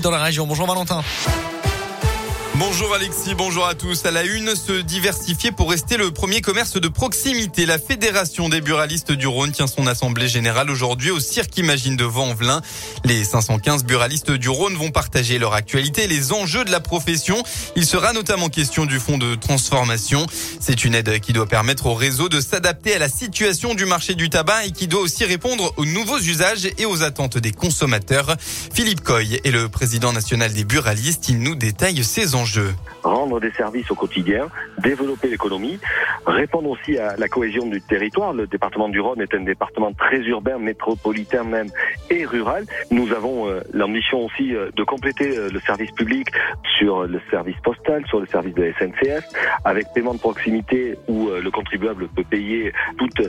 dans la région. Bonjour Valentin. Bonjour Alexis, bonjour à tous. À la une, se diversifier pour rester le premier commerce de proximité. La Fédération des buralistes du Rhône tient son assemblée générale aujourd'hui au Cirque Imagine de Vaux-en-Velin. Les 515 buralistes du Rhône vont partager leur actualité et les enjeux de la profession. Il sera notamment question du fonds de transformation. C'est une aide qui doit permettre au réseau de s'adapter à la situation du marché du tabac et qui doit aussi répondre aux nouveaux usages et aux attentes des consommateurs. Philippe Coy est le président national des buralistes. Il nous détaille ses enjeux Rendre des services au quotidien, développer l'économie, répondre aussi à la cohésion du territoire. Le département du Rhône est un département très urbain, métropolitain même et rural. Nous avons euh, l'ambition aussi euh, de compléter euh, le service public sur le service postal, sur le service de SNCF, avec paiement de proximité où le contribuable peut payer toutes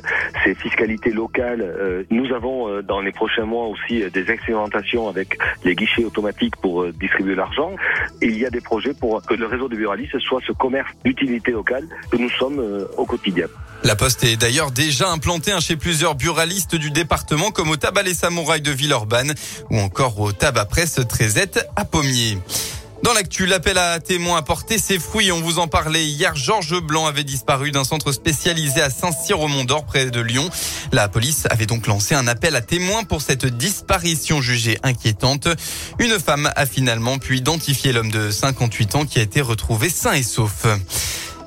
ses fiscalités locales. Nous avons dans les prochains mois aussi des expérimentations avec les guichets automatiques pour distribuer l'argent. Il y a des projets pour que le réseau de buralistes soit ce commerce d'utilité locale que nous sommes euh, au quotidien. La Poste est d'ailleurs déjà implantée chez plusieurs buralistes du département comme au Tabac les Samouraïs de Villeurbanne ou encore au Tabac Presse Trézette à Pommier. Dans l'actu, l'appel à témoins a porté ses fruits. On vous en parlait hier. Georges Blanc avait disparu d'un centre spécialisé à Saint-Cyr au Mont-d'Or près de Lyon. La police avait donc lancé un appel à témoins pour cette disparition jugée inquiétante. Une femme a finalement pu identifier l'homme de 58 ans qui a été retrouvé sain et sauf.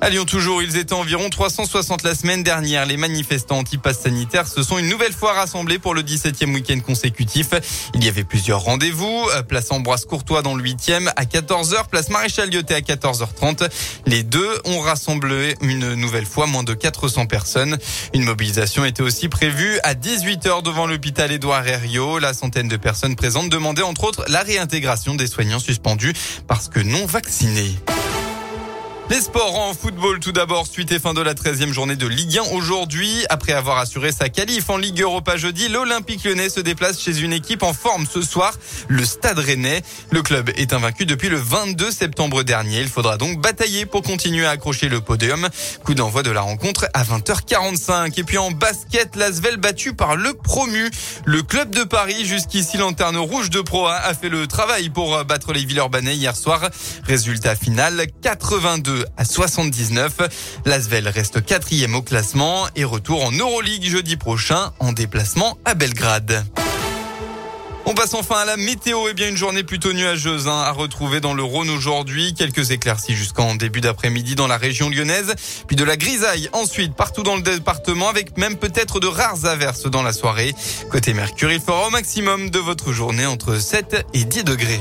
À toujours, ils étaient environ 360 la semaine dernière. Les manifestants anti-pass sanitaires se sont une nouvelle fois rassemblés pour le 17e week-end consécutif. Il y avait plusieurs rendez-vous. Euh, place Ambroise Courtois dans le 8e à 14h. Place Maréchal Lyoté à 14h30. Les deux ont rassemblé une nouvelle fois moins de 400 personnes. Une mobilisation était aussi prévue à 18h devant l'hôpital Édouard Herriot. La centaine de personnes présentes demandaient entre autres la réintégration des soignants suspendus parce que non vaccinés. Les sports en football tout d'abord, suite et fin de la 13e journée de Ligue 1 aujourd'hui. Après avoir assuré sa qualif en Ligue Europa jeudi, l'Olympique lyonnais se déplace chez une équipe en forme ce soir, le Stade rennais. Le club est invaincu depuis le 22 septembre dernier. Il faudra donc batailler pour continuer à accrocher le podium. Coup d'envoi de la rencontre à 20h45. Et puis en basket, l'Asvel battu par le promu. Le club de Paris, jusqu'ici lanterne rouge de Pro A, a fait le travail pour battre les Villeurbanais hier soir. Résultat final, 82 à 79. L'Asvel reste quatrième au classement et retour en Euroleague jeudi prochain en déplacement à Belgrade. On passe enfin à la météo. eh bien, une journée plutôt nuageuse hein, à retrouver dans le Rhône aujourd'hui. Quelques éclaircies jusqu'en début d'après-midi dans la région lyonnaise. Puis de la grisaille ensuite partout dans le département avec même peut-être de rares averses dans la soirée. Côté Mercure, il fera au maximum de votre journée entre 7 et 10 degrés.